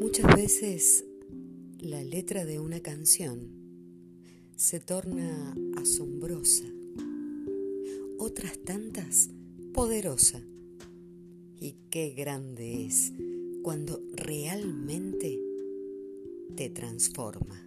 Muchas veces la letra de una canción se torna asombrosa, otras tantas poderosa. Y qué grande es cuando realmente te transforma.